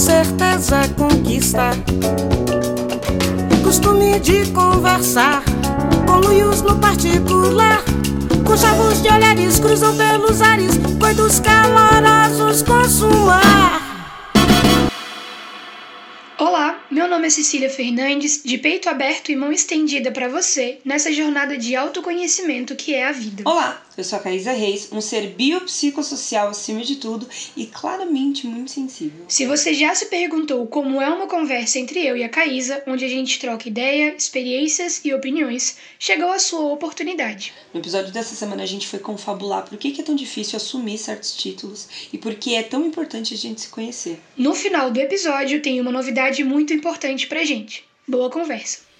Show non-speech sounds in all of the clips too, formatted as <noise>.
certeza conquista. Costume de conversar com luios no particular. Com chavos de olhares cruzam pelos ares, coitos calorosos consumar. Olá, meu nome é Cecília Fernandes, de peito aberto e mão estendida para você nessa jornada de autoconhecimento que é a vida. Olá, eu sou a Caísa Reis, um ser biopsicossocial acima de tudo e claramente muito sensível. Se você já se perguntou como é uma conversa entre eu e a Caísa, onde a gente troca ideia, experiências e opiniões, chegou a sua oportunidade. No episódio dessa semana a gente foi confabular por que é tão difícil assumir certos títulos e por que é tão importante a gente se conhecer. No final do episódio tem uma novidade muito importante pra gente. Boa conversa!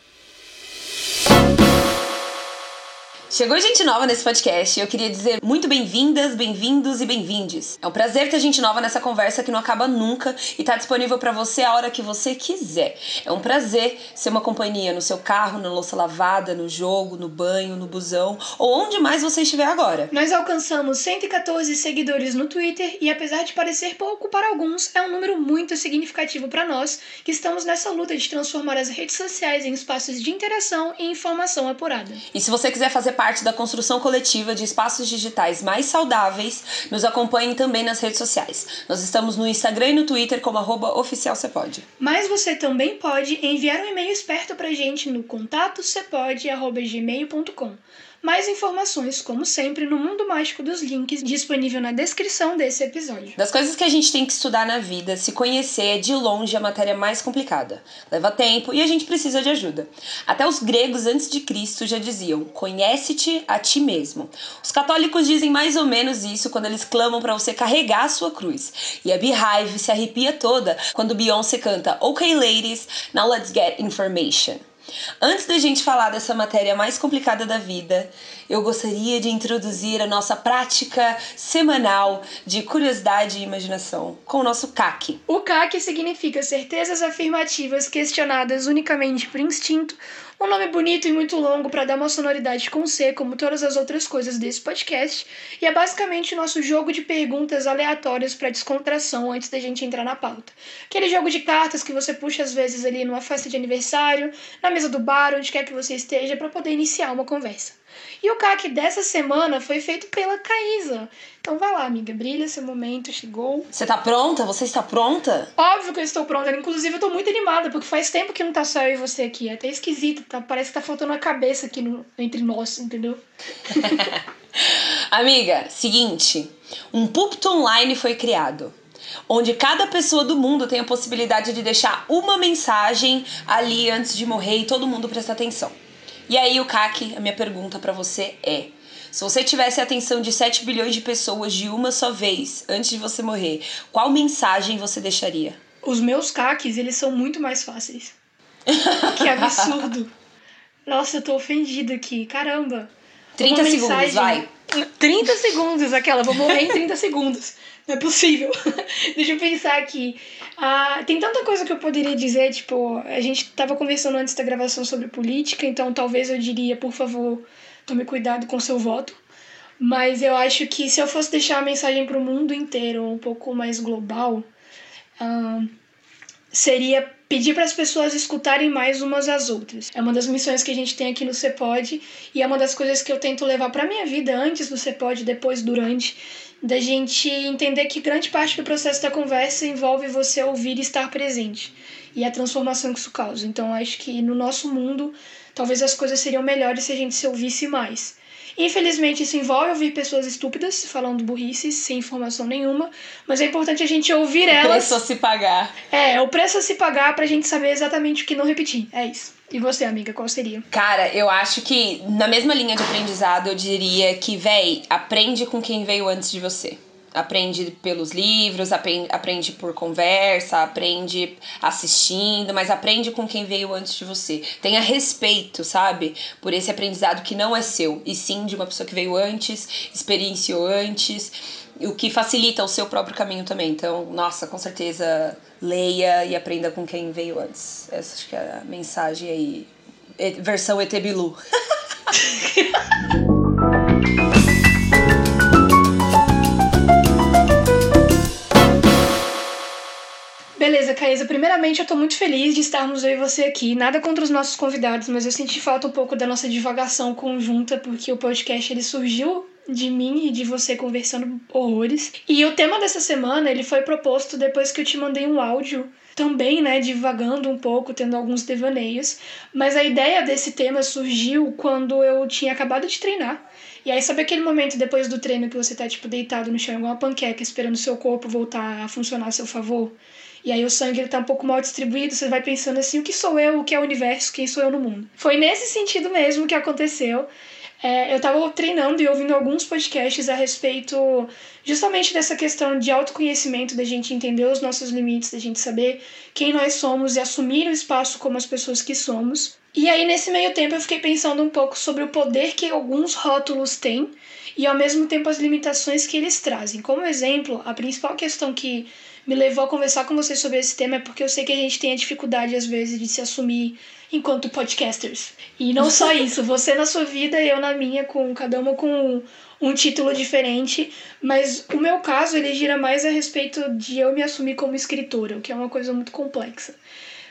Chegou gente nova nesse podcast e eu queria dizer muito bem-vindas, bem-vindos e bem-vindes. É um prazer ter gente nova nessa conversa que não acaba nunca e tá disponível para você a hora que você quiser. É um prazer ser uma companhia no seu carro, na louça lavada, no jogo, no banho, no busão ou onde mais você estiver agora. Nós alcançamos 114 seguidores no Twitter e apesar de parecer pouco para alguns, é um número muito significativo para nós que estamos nessa luta de transformar as redes sociais em espaços de interação e informação apurada. E se você quiser fazer parte da construção coletiva de espaços digitais mais saudáveis, nos acompanhem também nas redes sociais. Nós estamos no Instagram e no Twitter como arroba oficialcepode. Mas você também pode enviar um e-mail esperto pra gente no contato. Mais informações, como sempre, no Mundo Mágico dos Links, disponível na descrição desse episódio. Das coisas que a gente tem que estudar na vida, se conhecer é de longe a matéria mais complicada. Leva tempo e a gente precisa de ajuda. Até os gregos antes de Cristo já diziam: conhece-te a ti mesmo. Os católicos dizem mais ou menos isso quando eles clamam para você carregar a sua cruz. E a Beehive se arrepia toda quando Beyoncé canta Ok ladies, now let's get information. Antes da gente falar dessa matéria mais complicada da vida, eu gostaria de introduzir a nossa prática semanal de curiosidade e imaginação com o nosso CAC. O CAC significa certezas afirmativas questionadas unicamente por instinto um nome bonito e muito longo para dar uma sonoridade com C, como todas as outras coisas desse podcast. E é basicamente o nosso jogo de perguntas aleatórias para descontração antes da gente entrar na pauta. Aquele jogo de cartas que você puxa às vezes ali numa festa de aniversário, na mesa do bar, onde quer que você esteja, para poder iniciar uma conversa. E o CAC dessa semana foi feito pela Caísa. Então vai lá, amiga, brilha seu momento, chegou. Você tá pronta? Você está pronta? Óbvio que eu estou pronta. Inclusive, eu tô muito animada, porque faz tempo que não tá só eu e você aqui. É até esquisito, tá? Parece que tá faltando a cabeça aqui no, entre nós, entendeu? <laughs> amiga, seguinte. Um púlpito online foi criado onde cada pessoa do mundo tem a possibilidade de deixar uma mensagem ali antes de morrer e todo mundo presta atenção. E aí, o CAC, a minha pergunta para você é: se você tivesse a atenção de 7 bilhões de pessoas de uma só vez, antes de você morrer, qual mensagem você deixaria? Os meus CACs, eles são muito mais fáceis. <laughs> que absurdo. Nossa, eu tô ofendida aqui. Caramba. 30 mensagem... segundos, vai. 30 segundos, aquela. Vou morrer em 30 segundos. Não é possível. <laughs> Deixa eu pensar aqui. Ah, tem tanta coisa que eu poderia dizer, tipo, a gente tava conversando antes da gravação sobre política, então talvez eu diria, por favor, tome cuidado com seu voto. Mas eu acho que se eu fosse deixar a mensagem para o mundo inteiro, um pouco mais global, ah, seria pedir para as pessoas escutarem mais umas às outras. É uma das missões que a gente tem aqui no Cepod e é uma das coisas que eu tento levar para minha vida antes do Cepod, depois, durante da gente entender que grande parte do processo da conversa envolve você ouvir e estar presente e a transformação que isso causa. Então, acho que no nosso mundo, talvez as coisas seriam melhores se a gente se ouvisse mais. Infelizmente, isso envolve ouvir pessoas estúpidas falando burrices sem informação nenhuma, mas é importante a gente ouvir elas. O preço a se pagar. É, o preço a se pagar pra gente saber exatamente o que não repetir. É isso. E você, amiga, qual seria? Cara, eu acho que na mesma linha de aprendizado, eu diria que, véi, aprende com quem veio antes de você. Aprende pelos livros, aprende por conversa, aprende assistindo, mas aprende com quem veio antes de você. Tenha respeito, sabe? Por esse aprendizado que não é seu, e sim de uma pessoa que veio antes, experienciou antes, o que facilita o seu próprio caminho também. Então, nossa, com certeza leia e aprenda com quem veio antes. Essa acho que é a mensagem aí. Versão ET Bilu. <laughs> Beleza, Caísa. Primeiramente, eu tô muito feliz de estarmos eu e você aqui. Nada contra os nossos convidados, mas eu senti falta um pouco da nossa divagação conjunta, porque o podcast ele surgiu de mim e de você conversando horrores. E o tema dessa semana, ele foi proposto depois que eu te mandei um áudio também, né, divagando um pouco, tendo alguns devaneios. Mas a ideia desse tema surgiu quando eu tinha acabado de treinar. E aí, sabe aquele momento depois do treino que você tá, tipo, deitado no chão, igual uma panqueca, esperando seu corpo voltar a funcionar a seu favor? E aí o sangue ele tá um pouco mal distribuído, você vai pensando assim, o que sou eu, o que é o universo, quem sou eu no mundo? Foi nesse sentido mesmo que aconteceu. É, eu estava treinando e ouvindo alguns podcasts a respeito justamente dessa questão de autoconhecimento, da gente entender os nossos limites, da gente saber quem nós somos e assumir o espaço como as pessoas que somos. E aí, nesse meio tempo, eu fiquei pensando um pouco sobre o poder que alguns rótulos têm e, ao mesmo tempo, as limitações que eles trazem. Como exemplo, a principal questão que me levou a conversar com vocês sobre esse tema é porque eu sei que a gente tem a dificuldade, às vezes, de se assumir enquanto podcasters. E não só <laughs> isso, você na sua vida e eu na minha, com cada uma com um título diferente, mas o meu caso ele gira mais a respeito de eu me assumir como escritora, o que é uma coisa muito complexa.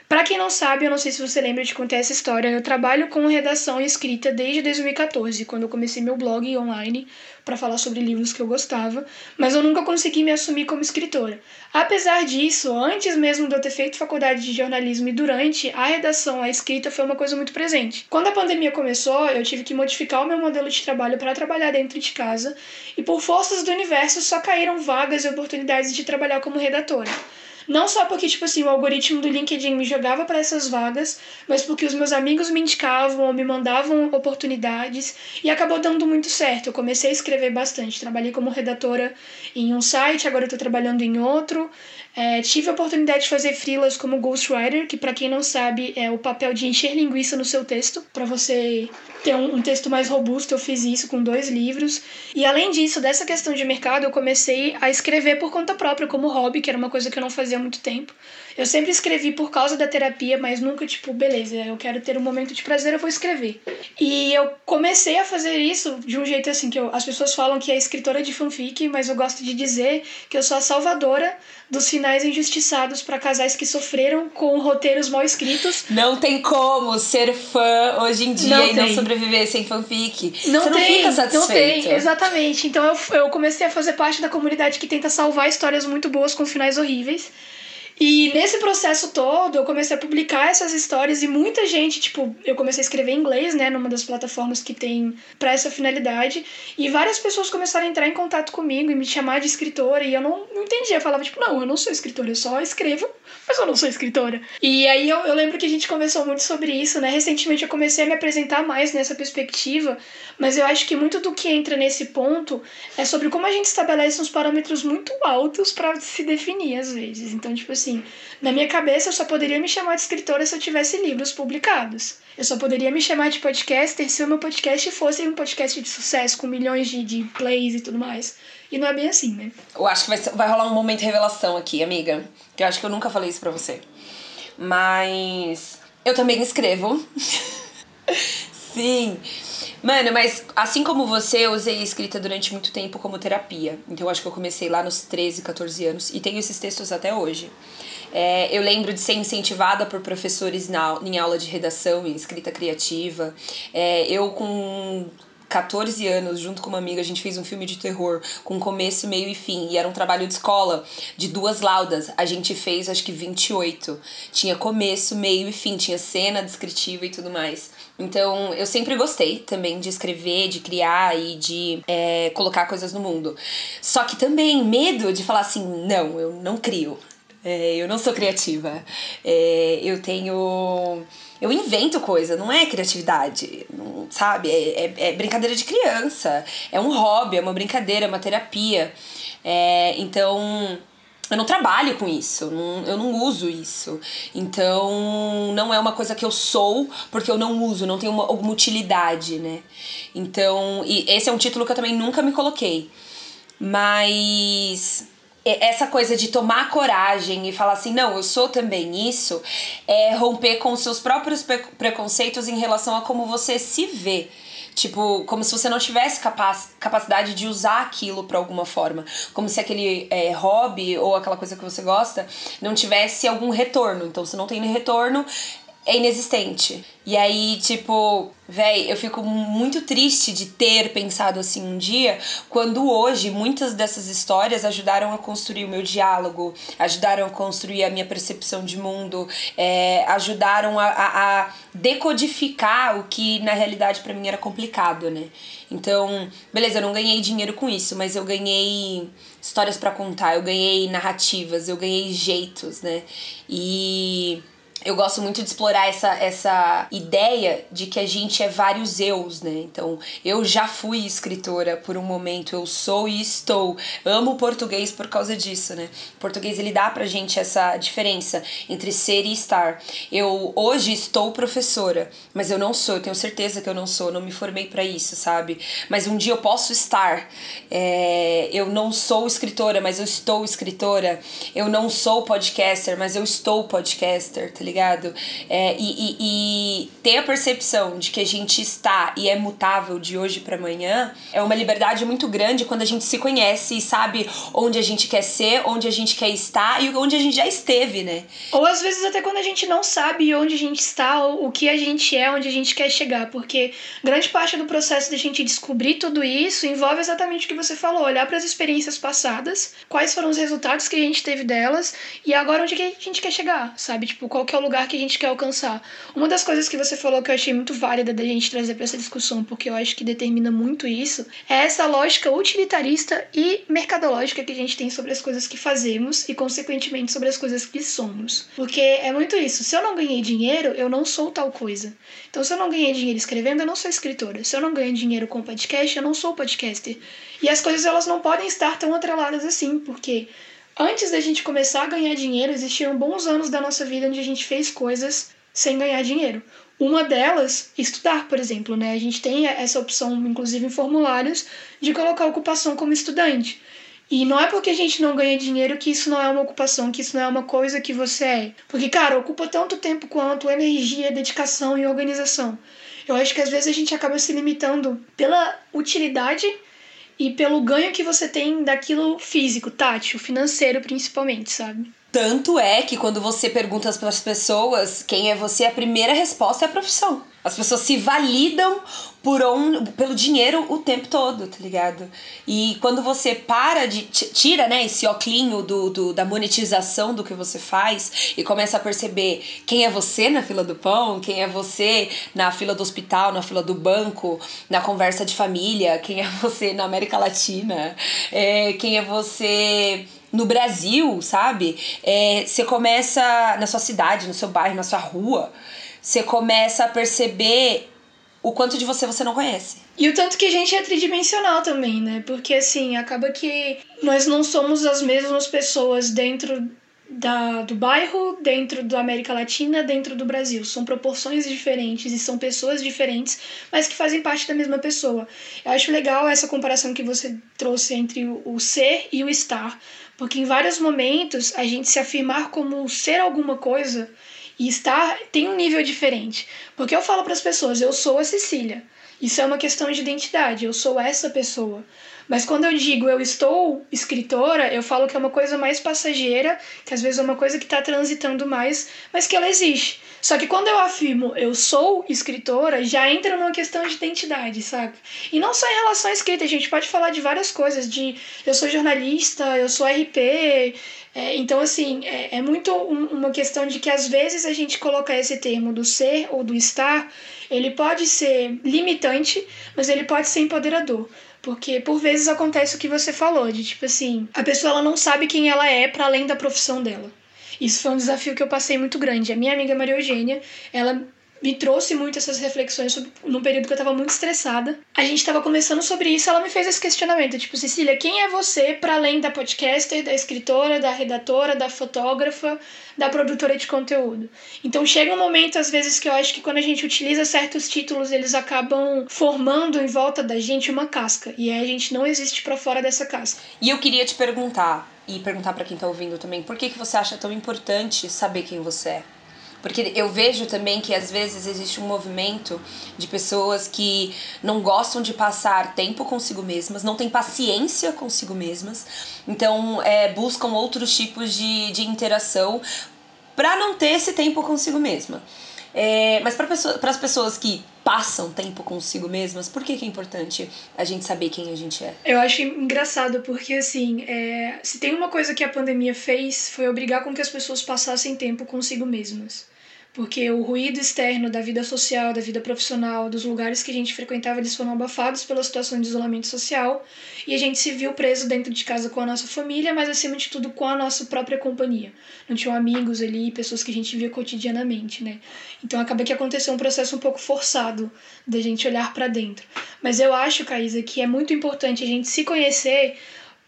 Para quem não sabe, eu não sei se você lembra de contar essa história, eu trabalho com redação e escrita desde 2014, quando eu comecei meu blog online para falar sobre livros que eu gostava, mas eu nunca consegui me assumir como escritora. Apesar disso, antes mesmo de eu ter feito faculdade de jornalismo e durante, a redação, a escrita foi uma coisa muito presente. Quando a pandemia começou, eu tive que modificar o meu modelo de trabalho para trabalhar dentro de casa, e por forças do universo só caíram vagas e oportunidades de trabalhar como redatora. Não só porque, tipo assim, o algoritmo do LinkedIn me jogava para essas vagas, mas porque os meus amigos me indicavam ou me mandavam oportunidades e acabou dando muito certo. Eu comecei a escrever bastante. Trabalhei como redatora em um site, agora eu tô trabalhando em outro. É, tive a oportunidade de fazer freelas como ghostwriter, que para quem não sabe é o papel de encher linguiça no seu texto, para você ter um, um, texto mais robusto. Eu fiz isso com dois livros. E além disso, dessa questão de mercado, eu comecei a escrever por conta própria, como hobby, que era uma coisa que eu não fazia há muito tempo. Eu sempre escrevi por causa da terapia, mas nunca, tipo, beleza, eu quero ter um momento de prazer, eu vou escrever. E eu comecei a fazer isso de um jeito assim, que eu, as pessoas falam que é escritora de fanfic, mas eu gosto de dizer que eu sou a salvadora dos finais injustiçados para casais que sofreram com roteiros mal escritos. Não tem como ser fã hoje em dia não e tem. não sobreviver sem fanfic. Não Você tem, não fica satisfeito. Não tem, exatamente. Então eu, eu comecei a fazer parte da comunidade que tenta salvar histórias muito boas com finais horríveis. E nesse processo todo, eu comecei a publicar essas histórias e muita gente, tipo, eu comecei a escrever em inglês, né, numa das plataformas que tem para essa finalidade, e várias pessoas começaram a entrar em contato comigo e me chamar de escritora, e eu não, não entendia. Eu falava, tipo, não, eu não sou escritora, eu só escrevo, mas eu não sou escritora. E aí eu, eu lembro que a gente conversou muito sobre isso, né? Recentemente eu comecei a me apresentar mais nessa perspectiva, mas eu acho que muito do que entra nesse ponto é sobre como a gente estabelece uns parâmetros muito altos para se definir às vezes. Então, tipo assim, assim, na minha cabeça eu só poderia me chamar de escritora se eu tivesse livros publicados. Eu só poderia me chamar de podcaster se o meu podcast fosse um podcast de sucesso, com milhões de, de plays e tudo mais. E não é bem assim, né? Eu acho que vai, vai rolar um momento de revelação aqui, amiga. Que eu acho que eu nunca falei isso pra você. Mas eu também escrevo. <laughs> Sim. Mano, mas assim como você, eu usei escrita durante muito tempo como terapia. Então eu acho que eu comecei lá nos 13, 14 anos e tenho esses textos até hoje. É, eu lembro de ser incentivada por professores na, em aula de redação e escrita criativa. É, eu, com 14 anos, junto com uma amiga, a gente fez um filme de terror com começo, meio e fim. E era um trabalho de escola de duas laudas. A gente fez acho que 28. Tinha começo, meio e fim, tinha cena descritiva e tudo mais. Então, eu sempre gostei também de escrever, de criar e de é, colocar coisas no mundo. Só que também medo de falar assim: não, eu não crio. É, eu não sou criativa. É, eu tenho. Eu invento coisa, não é criatividade, não, sabe? É, é, é, brincadeira de criança. É um hobby, é uma brincadeira, é uma terapia. É, então, eu não trabalho com isso, não, eu não uso isso. Então, não é uma coisa que eu sou porque eu não uso, não tem uma, alguma utilidade, né? Então, e esse é um título que eu também nunca me coloquei. Mas essa coisa de tomar coragem e falar assim, não, eu sou também isso, é romper com os seus próprios preconceitos em relação a como você se vê. Tipo, como se você não tivesse capac capacidade de usar aquilo para alguma forma. Como se aquele é, hobby ou aquela coisa que você gosta não tivesse algum retorno. Então, se não tem retorno, é inexistente. E aí, tipo, véi, eu fico muito triste de ter pensado assim um dia, quando hoje muitas dessas histórias ajudaram a construir o meu diálogo, ajudaram a construir a minha percepção de mundo, é, ajudaram a, a, a, decodificar o que na realidade para mim era complicado, né? Então, beleza, eu não ganhei dinheiro com isso, mas eu ganhei histórias para contar, eu ganhei narrativas, eu ganhei jeitos, né? E eu gosto muito de explorar essa, essa ideia de que a gente é vários eus, né? Então, eu já fui escritora por um momento, eu sou e estou. Amo o português por causa disso, né? O português ele dá pra gente essa diferença entre ser e estar. Eu hoje estou professora, mas eu não sou, eu tenho certeza que eu não sou, não me formei para isso, sabe? Mas um dia eu posso estar. É, eu não sou escritora, mas eu estou escritora. Eu não sou podcaster, mas eu estou podcaster, tá? É, e, e, e, ter a percepção de que a gente está e é mutável de hoje para amanhã é uma liberdade muito grande quando a gente se conhece e sabe onde a gente quer ser, onde a gente quer estar e onde a gente já esteve, né? Ou às vezes até quando a gente não sabe onde a gente está, ou o que a gente é, onde a gente quer chegar, porque grande parte do processo da gente descobrir tudo isso envolve exatamente o que você falou, olhar para as experiências passadas, quais foram os resultados que a gente teve delas e agora onde a gente quer chegar, sabe? Tipo, qual que é o lugar que a gente quer alcançar. Uma das coisas que você falou que eu achei muito válida da gente trazer para essa discussão, porque eu acho que determina muito isso, é essa lógica utilitarista e mercadológica que a gente tem sobre as coisas que fazemos e, consequentemente, sobre as coisas que somos. Porque é muito isso. Se eu não ganhei dinheiro, eu não sou tal coisa. Então, se eu não ganhei dinheiro escrevendo, eu não sou escritora. Se eu não ganho dinheiro com podcast, eu não sou podcaster. E as coisas elas não podem estar tão atreladas assim, porque Antes da gente começar a ganhar dinheiro, existiram bons anos da nossa vida onde a gente fez coisas sem ganhar dinheiro. Uma delas, estudar, por exemplo, né? A gente tem essa opção, inclusive em formulários, de colocar ocupação como estudante. E não é porque a gente não ganha dinheiro que isso não é uma ocupação, que isso não é uma coisa que você é. Porque, cara, ocupa tanto tempo quanto energia, dedicação e organização. Eu acho que às vezes a gente acaba se limitando pela utilidade e pelo ganho que você tem daquilo físico, tátil, financeiro principalmente, sabe? Tanto é que quando você pergunta para as pessoas quem é você, a primeira resposta é a profissão. As pessoas se validam por um, pelo dinheiro o tempo todo, tá ligado? E quando você para de. tira, né, esse oclinho do, do, da monetização do que você faz e começa a perceber quem é você na fila do pão, quem é você na fila do hospital, na fila do banco, na conversa de família, quem é você na América Latina, é, quem é você no Brasil, sabe? É, você começa na sua cidade, no seu bairro, na sua rua você começa a perceber o quanto de você você não conhece. E o tanto que a gente é tridimensional também, né? Porque assim, acaba que nós não somos as mesmas pessoas dentro da, do bairro, dentro da América Latina, dentro do Brasil. São proporções diferentes e são pessoas diferentes, mas que fazem parte da mesma pessoa. Eu acho legal essa comparação que você trouxe entre o, o ser e o estar, porque em vários momentos a gente se afirmar como ser alguma coisa e estar tem um nível diferente. Porque eu falo para as pessoas, eu sou a Cecília. Isso é uma questão de identidade, eu sou essa pessoa. Mas quando eu digo eu estou escritora, eu falo que é uma coisa mais passageira, que às vezes é uma coisa que está transitando mais, mas que ela existe. Só que quando eu afirmo eu sou escritora, já entra numa questão de identidade, sabe? E não só em relação à escrita, a gente pode falar de várias coisas, de eu sou jornalista, eu sou RP. É, então, assim, é, é muito um, uma questão de que às vezes a gente coloca esse termo do ser ou do estar, ele pode ser limitante, mas ele pode ser empoderador. Porque por vezes acontece o que você falou, de tipo assim, a pessoa ela não sabe quem ela é para além da profissão dela. Isso foi um desafio que eu passei muito grande. A minha amiga Maria Eugênia, ela me trouxe muito essas reflexões sobre, num período que eu tava muito estressada. A gente tava conversando sobre isso, ela me fez esse questionamento, tipo, Cecília, quem é você para além da podcaster, da escritora, da redatora, da fotógrafa, da produtora de conteúdo? Então chega um momento às vezes que eu acho que quando a gente utiliza certos títulos, eles acabam formando em volta da gente uma casca, e aí a gente não existe para fora dessa casca. E eu queria te perguntar, e perguntar para quem tá ouvindo também, por que que você acha tão importante saber quem você é? Porque eu vejo também que às vezes existe um movimento de pessoas que não gostam de passar tempo consigo mesmas, não têm paciência consigo mesmas, então é, buscam outros tipos de, de interação para não ter esse tempo consigo mesma. É, mas para pessoa, as pessoas que passam tempo consigo mesmas, por que, que é importante a gente saber quem a gente é? Eu acho engraçado porque, assim, é, se tem uma coisa que a pandemia fez foi obrigar com que as pessoas passassem tempo consigo mesmas porque o ruído externo da vida social, da vida profissional, dos lugares que a gente frequentava, eles foram abafados pela situação de isolamento social e a gente se viu preso dentro de casa com a nossa família, mas acima de tudo com a nossa própria companhia. Não tinham amigos ali, pessoas que a gente via cotidianamente, né? Então acaba que aconteceu um processo um pouco forçado da gente olhar para dentro. Mas eu acho, Caísa, que é muito importante a gente se conhecer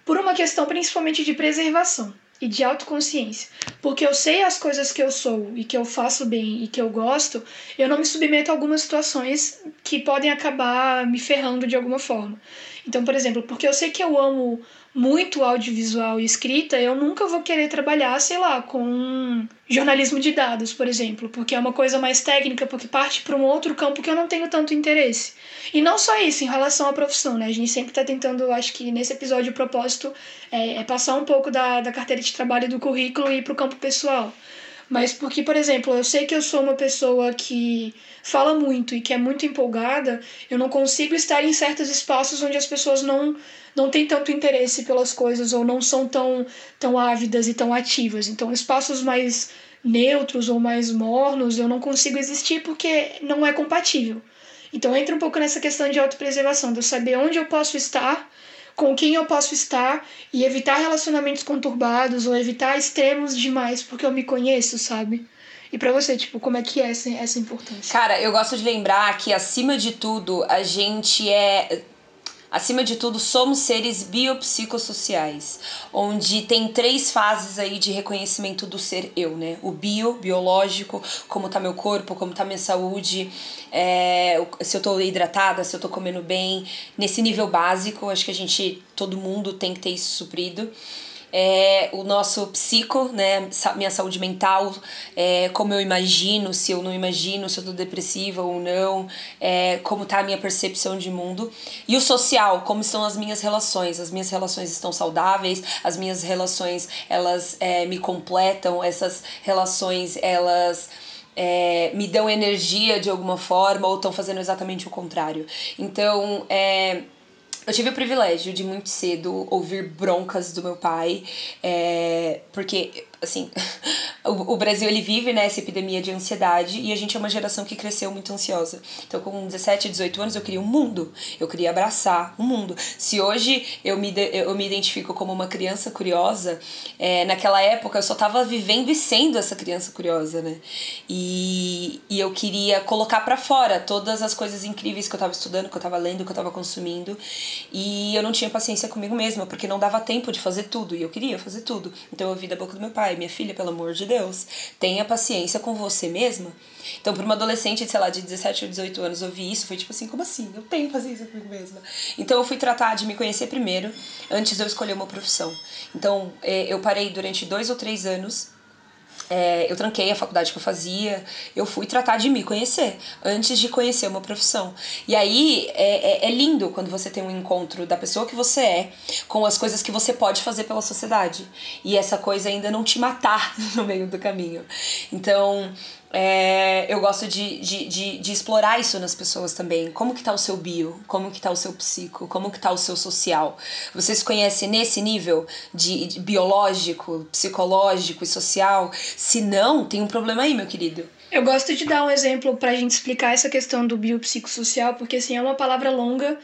por uma questão principalmente de preservação e de autoconsciência. Porque eu sei as coisas que eu sou e que eu faço bem e que eu gosto, eu não me submeto a algumas situações que podem acabar me ferrando de alguma forma. Então, por exemplo, porque eu sei que eu amo muito audiovisual e escrita, eu nunca vou querer trabalhar, sei lá, com jornalismo de dados, por exemplo, porque é uma coisa mais técnica, porque parte para um outro campo que eu não tenho tanto interesse. E não só isso, em relação à profissão, né? A gente sempre está tentando, acho que nesse episódio o propósito é, é, passar um pouco da, da carteira de trabalho do currículo e ir para o campo pessoal. Mas porque, por exemplo, eu sei que eu sou uma pessoa que fala muito e que é muito empolgada, eu não consigo estar em certos espaços onde as pessoas não não têm tanto interesse pelas coisas ou não são tão, tão ávidas e tão ativas. Então, espaços mais neutros ou mais mornos, eu não consigo existir porque não é compatível. Então, entra um pouco nessa questão de autopreservação, de eu saber onde eu posso estar, com quem eu posso estar e evitar relacionamentos conturbados ou evitar extremos demais, porque eu me conheço, sabe? E para você, tipo, como é que é essa, essa importância? Cara, eu gosto de lembrar que, acima de tudo, a gente é Acima de tudo, somos seres biopsicossociais, onde tem três fases aí de reconhecimento do ser eu, né? O bio, biológico, como tá meu corpo, como tá minha saúde, é, se eu tô hidratada, se eu tô comendo bem, nesse nível básico, acho que a gente, todo mundo tem que ter isso suprido é, o nosso psico, né, minha saúde mental, é, como eu imagino, se eu não imagino, se eu tô depressiva ou não, é, como tá a minha percepção de mundo. E o social, como estão as minhas relações. As minhas relações estão saudáveis, as minhas relações, elas é, me completam, essas relações, elas... É, me dão energia de alguma forma ou estão fazendo exatamente o contrário. Então, é, eu tive o privilégio de muito cedo ouvir broncas do meu pai, é, porque assim, <laughs> o, o Brasil ele vive né, epidemia de ansiedade e a gente é uma geração que cresceu muito ansiosa. Então, com 17, 18 anos, eu queria um mundo, eu queria abraçar um mundo. Se hoje eu me, eu me identifico como uma criança curiosa, é, naquela época eu só estava vivendo e sendo essa criança curiosa, né? E, e eu queria colocar para fora todas as coisas incríveis que eu estava estudando, que eu estava lendo, que eu estava consumindo. E eu não tinha paciência comigo mesma, porque não dava tempo de fazer tudo e eu queria fazer tudo. Então eu ouvi da boca do meu pai pai, minha filha, pelo amor de Deus, tenha paciência com você mesma. Então, para uma adolescente, sei lá, de 17 ou 18 anos ouvir isso, foi tipo assim, como assim? Eu tenho paciência comigo mesma. Então, eu fui tratar de me conhecer primeiro, antes de eu escolher uma profissão. Então, é, eu parei durante dois ou três anos é, eu tranquei a faculdade que eu fazia, eu fui tratar de me conhecer antes de conhecer uma profissão. E aí é, é, é, lindo quando você tem um encontro da pessoa que você é com as coisas que você pode fazer pela sociedade. E essa coisa ainda não te matar <laughs> no meio do caminho. Então, é, eu gosto de, de, de, de, explorar isso nas pessoas também. Como que tá o seu bio? Como que tá o seu psico? Como que tá o seu social? Você se conhece nesse nível de, de biológico, psicológico e social? Se não, tem um problema aí, meu querido. Eu gosto de dar um exemplo para a gente explicar essa questão do biopsicossocial, porque assim, é uma palavra longa,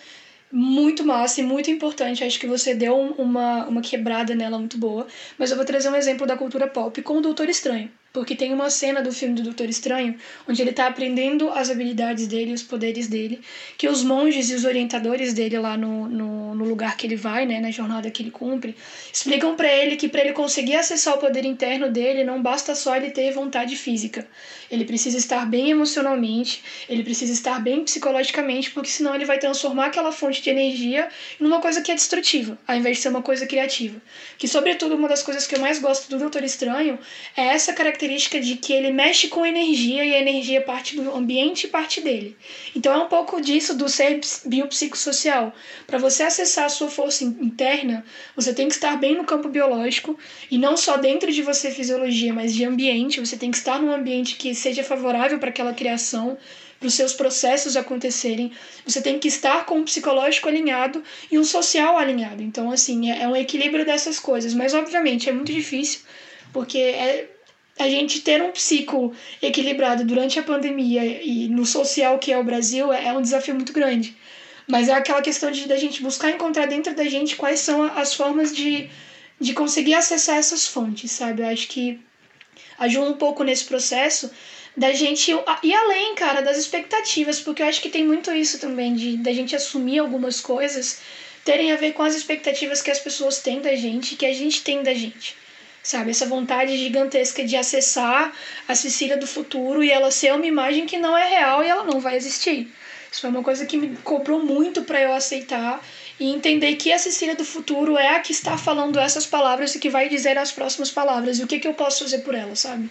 muito massa e muito importante. Acho que você deu uma, uma quebrada nela muito boa. Mas eu vou trazer um exemplo da cultura pop com o Doutor Estranho. Porque tem uma cena do filme do Doutor Estranho onde ele está aprendendo as habilidades dele, os poderes dele, que os monges e os orientadores dele lá no, no, no lugar que ele vai, né, na jornada que ele cumpre, explicam para ele que para ele conseguir acessar o poder interno dele não basta só ele ter vontade física. Ele precisa estar bem emocionalmente, ele precisa estar bem psicologicamente, porque senão ele vai transformar aquela fonte de energia numa coisa que é destrutiva, ao invés de ser uma coisa criativa. Que, sobretudo, uma das coisas que eu mais gosto do Doutor Estranho é essa característica de que ele mexe com energia e a energia parte do ambiente e parte dele. Então é um pouco disso do ser biopsicossocial. Para você acessar a sua força interna, você tem que estar bem no campo biológico e não só dentro de você fisiologia, mas de ambiente. Você tem que estar num ambiente que seja favorável para aquela criação, para os seus processos acontecerem. Você tem que estar com um psicológico alinhado e um social alinhado. Então, assim, é, é um equilíbrio dessas coisas. Mas, obviamente, é muito difícil, porque é, a gente ter um psico equilibrado durante a pandemia e no social que é o Brasil é, é um desafio muito grande. Mas é aquela questão de da gente buscar encontrar dentro da gente quais são as formas de, de conseguir acessar essas fontes, sabe? Eu acho que ajuda um pouco nesse processo da gente ir além, cara, das expectativas, porque eu acho que tem muito isso também, de da gente assumir algumas coisas terem a ver com as expectativas que as pessoas têm da gente, que a gente tem da gente. Sabe, essa vontade gigantesca de acessar a Cecília do futuro e ela ser uma imagem que não é real e ela não vai existir. Isso foi uma coisa que me cobrou muito para eu aceitar e entender que a Cecília do futuro é a que está falando essas palavras e que vai dizer as próximas palavras e o que, que eu posso fazer por ela, sabe?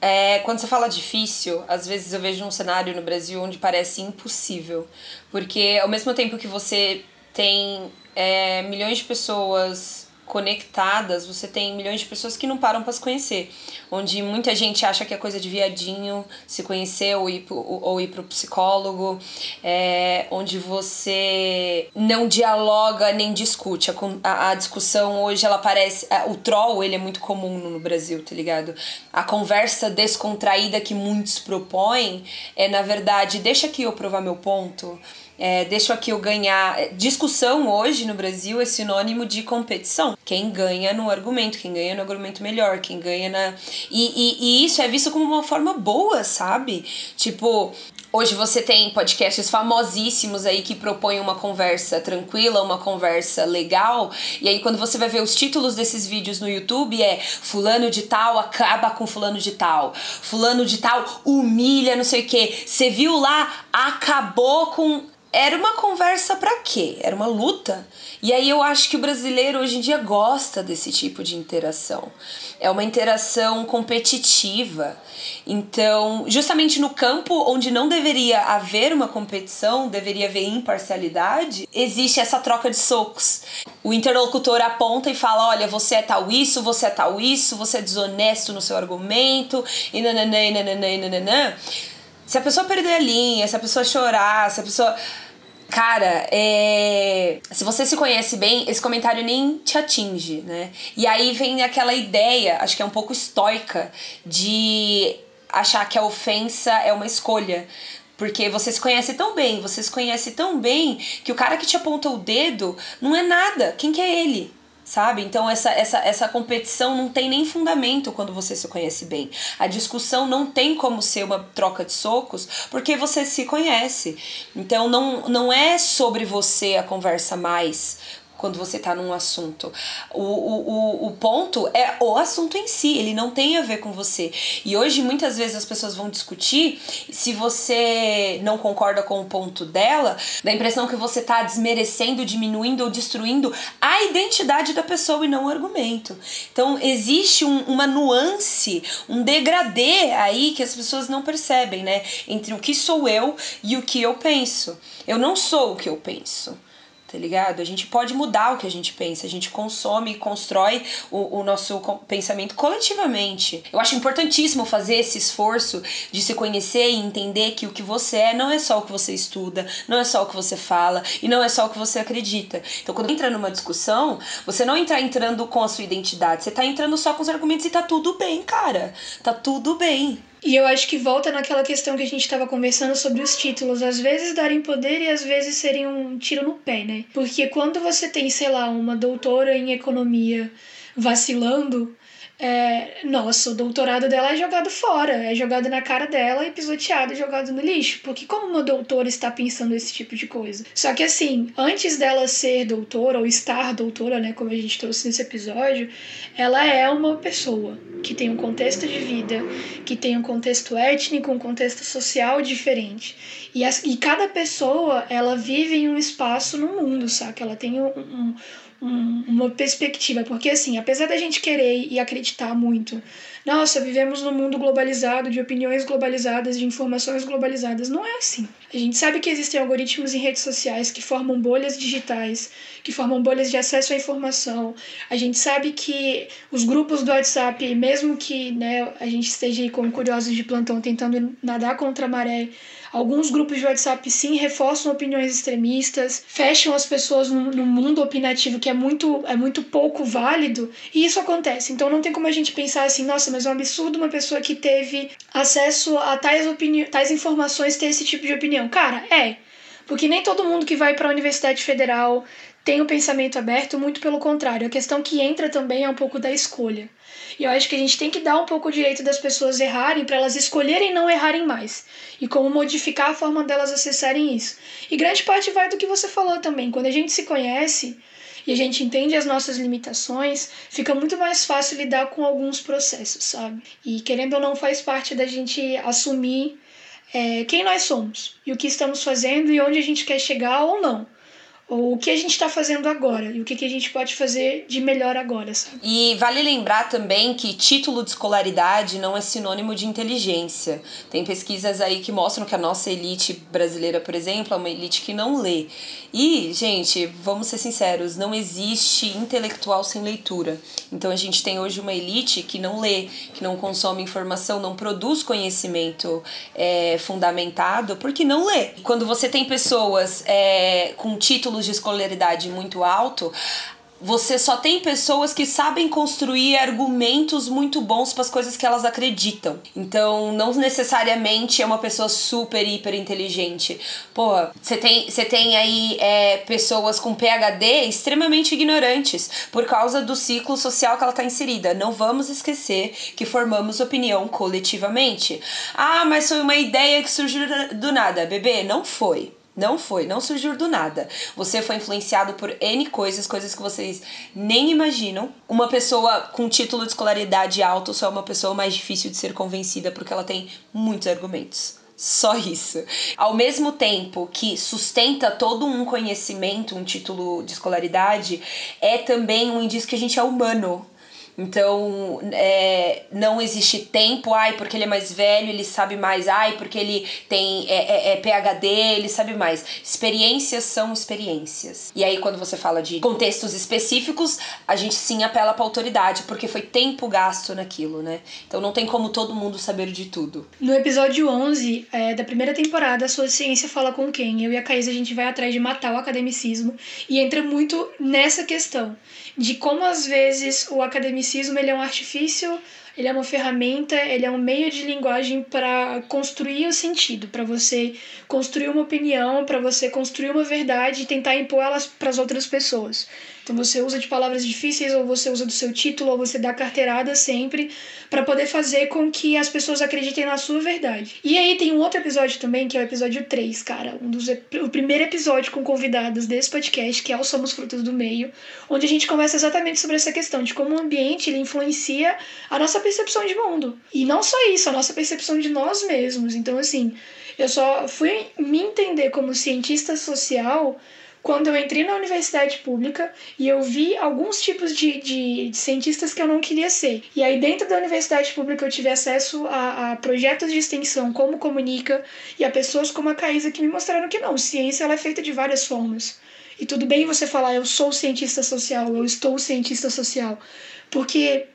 É, quando você fala difícil, às vezes eu vejo um cenário no Brasil onde parece impossível. Porque ao mesmo tempo que você tem é, milhões de pessoas conectadas, você tem milhões de pessoas que não param para se conhecer. Onde muita gente acha que é coisa de viadinho se conhecer ou ir pro, ou ir pro psicólogo, é, onde você não dialoga nem discute. A, a, discussão hoje ela parece. O troll ele é muito comum no Brasil, tá ligado? A conversa descontraída que muitos propõem é, na verdade, deixa aqui eu provar meu ponto. É, deixa aqui eu ganhar. É, discussão hoje no Brasil é sinônimo de competição. Quem ganha no argumento, quem ganha no argumento melhor, quem ganha na. E, e, e isso é visto como uma forma boa, sabe? Tipo, Hoje você tem podcasts famosíssimos aí que propõem uma conversa tranquila, uma conversa legal. E aí quando você vai ver os títulos desses vídeos no YouTube é fulano de tal acaba com fulano de tal. Fulano de tal humilha não sei o que. Você viu lá acabou com era uma conversa para quê? Era uma luta. E aí eu acho que o brasileiro hoje em dia gosta desse tipo de interação. É uma interação competitiva. Então, justamente no campo onde não deveria haver uma competição, deveria haver imparcialidade, existe essa troca de socos. O interlocutor aponta e fala: olha, você é tal isso, você é tal isso, você é desonesto no seu argumento, e nananã, e nananã, e nananã. Se a pessoa perder a linha, se a pessoa chorar, se a pessoa Cara, é... se você se conhece bem, esse comentário nem te atinge, né? E aí vem aquela ideia, acho que é um pouco estoica, de achar que a ofensa é uma escolha. Porque você se conhece tão bem, você se conhece tão bem que o cara que te apontou o dedo não é nada. Quem que é ele? Sabe? Então essa, essa, essa competição não tem nem fundamento quando você se conhece bem. A discussão não tem como ser uma troca de socos porque você se conhece. Então não, não é sobre você a conversa mais quando você está num assunto. O, o, o ponto é o assunto em si, ele não tem a ver com você. E hoje muitas vezes as pessoas vão discutir, se você não concorda com o ponto dela, dá a impressão que você está desmerecendo, diminuindo ou destruindo a identidade da pessoa e não o argumento. Então existe um, uma nuance, um degradê aí que as pessoas não percebem, né? Entre o que sou eu e o que eu penso. Eu não sou o que eu penso tá ligado? A gente pode mudar o que a gente pensa, a gente consome e constrói o, o nosso pensamento coletivamente. Eu acho importantíssimo fazer esse esforço de se conhecer e entender que o que você é não é só o que você estuda, não é só o que você fala e não é só o que você acredita. Então, quando entra numa discussão, você não entra entrando com a sua identidade, você tá entrando só com os argumentos e tá tudo bem, cara. Tá tudo bem. E eu acho que volta naquela questão que a gente estava conversando sobre os títulos, às vezes darem poder e às vezes serem um tiro no pé, né? Porque quando você tem, sei lá, uma doutora em economia vacilando, é, nossa, o doutorado dela é jogado fora, é jogado na cara dela e pisoteado jogado no lixo. Porque como uma doutora está pensando esse tipo de coisa? Só que assim, antes dela ser doutora ou estar doutora, né, como a gente trouxe nesse episódio, ela é uma pessoa que tem um contexto de vida, que tem um contexto étnico, um contexto social diferente. E, as, e cada pessoa, ela vive em um espaço no mundo, saca? Ela tem um, um um, uma perspectiva, porque assim, apesar da gente querer e acreditar muito nossa, vivemos num mundo globalizado, de opiniões globalizadas, de informações globalizadas. Não é assim. A gente sabe que existem algoritmos em redes sociais que formam bolhas digitais, que formam bolhas de acesso à informação. A gente sabe que os grupos do WhatsApp, mesmo que né, a gente esteja aí como curiosos de plantão tentando nadar contra a maré, Alguns grupos de WhatsApp sim reforçam opiniões extremistas, fecham as pessoas no, mundo opinativo que é muito, é muito pouco válido, e isso acontece. Então não tem como a gente pensar assim, nossa, mas é um absurdo uma pessoa que teve acesso a tais, opini tais informações ter esse tipo de opinião. Cara, é. Porque nem todo mundo que vai para a Universidade Federal tem o pensamento aberto, muito pelo contrário. A questão que entra também é um pouco da escolha. E eu acho que a gente tem que dar um pouco o direito das pessoas errarem para elas escolherem não errarem mais. E como modificar a forma delas acessarem isso. E grande parte vai do que você falou também. Quando a gente se conhece e a gente entende as nossas limitações, fica muito mais fácil lidar com alguns processos, sabe? E querendo ou não, faz parte da gente assumir é, quem nós somos e o que estamos fazendo e onde a gente quer chegar ou não ou o que a gente está fazendo agora e o que, que a gente pode fazer de melhor agora, sabe? E vale lembrar também que título de escolaridade não é sinônimo de inteligência. Tem pesquisas aí que mostram que a nossa elite brasileira, por exemplo, é uma elite que não lê. E, gente, vamos ser sinceros, não existe intelectual sem leitura. Então a gente tem hoje uma elite que não lê, que não consome informação, não produz conhecimento é, fundamentado, porque não lê. Quando você tem pessoas é, com título de escolaridade muito alto, você só tem pessoas que sabem construir argumentos muito bons para as coisas que elas acreditam. Então, não necessariamente é uma pessoa super, hiper inteligente. Porra, você tem, você tem aí é, pessoas com PhD extremamente ignorantes por causa do ciclo social que ela está inserida. Não vamos esquecer que formamos opinião coletivamente. Ah, mas foi uma ideia que surgiu do nada. Bebê, não foi. Não foi, não surgiu do nada. Você foi influenciado por N coisas, coisas que vocês nem imaginam. Uma pessoa com título de escolaridade alto só é uma pessoa mais difícil de ser convencida porque ela tem muitos argumentos. Só isso. Ao mesmo tempo que sustenta todo um conhecimento, um título de escolaridade, é também um indício que a gente é humano então, é, não existe tempo, ai, porque ele é mais velho, ele sabe mais, ai, porque ele tem é, é, é PHD, ele sabe mais. Experiências são experiências. E aí, quando você fala de contextos específicos, a gente sim apela pra autoridade, porque foi tempo gasto naquilo, né? Então, não tem como todo mundo saber de tudo. No episódio 11 é, da primeira temporada, a sua ciência fala com quem? Eu e a Caís, a gente vai atrás de matar o academicismo e entra muito nessa questão de como às vezes o academicismo ele é um artifício, ele é uma ferramenta, ele é um meio de linguagem para construir o sentido, para você construir uma opinião, para você construir uma verdade e tentar impor elas para as outras pessoas. Então você usa de palavras difíceis, ou você usa do seu título, ou você dá carteirada sempre, para poder fazer com que as pessoas acreditem na sua verdade. E aí tem um outro episódio também, que é o episódio 3, cara. Um dos, o primeiro episódio com convidados desse podcast, que é o Somos Frutos do Meio, onde a gente conversa exatamente sobre essa questão de como o ambiente ele influencia a nossa percepção de mundo. E não só isso, a nossa percepção de nós mesmos. Então, assim, eu só fui me entender como cientista social quando eu entrei na universidade pública e eu vi alguns tipos de, de, de, cientistas que eu não queria ser. E aí, dentro da universidade pública, eu tive acesso a, a, projetos de extensão como Comunica e a pessoas como a Caísa que me mostraram que não, ciência ela é feita de várias formas. E tudo bem você falar, eu sou cientista social, eu estou cientista social, porque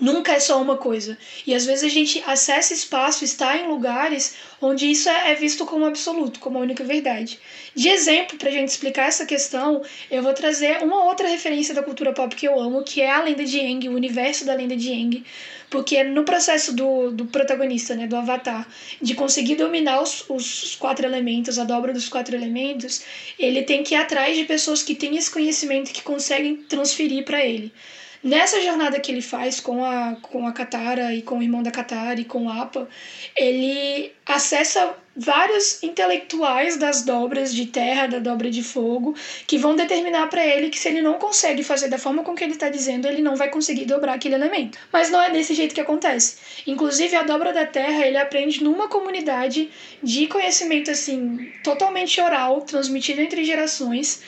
Nunca é só uma coisa. E às vezes a gente acessa espaço, está em lugares onde isso é, é visto como absoluto, como a única verdade. De exemplo, para a gente explicar essa questão, eu vou trazer uma outra referência da cultura pop que eu amo, que é a lenda de Aang, o universo da lenda de Aang. Porque no processo do, do protagonista, né, do Avatar, de conseguir dominar os, os quatro elementos, a dobra dos quatro elementos, ele tem que ir atrás de pessoas que têm esse conhecimento e que conseguem transferir para ele. Nessa jornada que ele faz com a, com a Katara e com o irmão da Katara e com o Appa, ele acessa vários intelectuais das dobras de terra, da dobra de fogo, que vão determinar para ele que se ele não consegue fazer da forma com que ele está dizendo, ele não vai conseguir dobrar aquele elemento. Mas não é desse jeito que acontece. Inclusive, a dobra da terra ele aprende numa comunidade de conhecimento assim totalmente oral, transmitido entre gerações.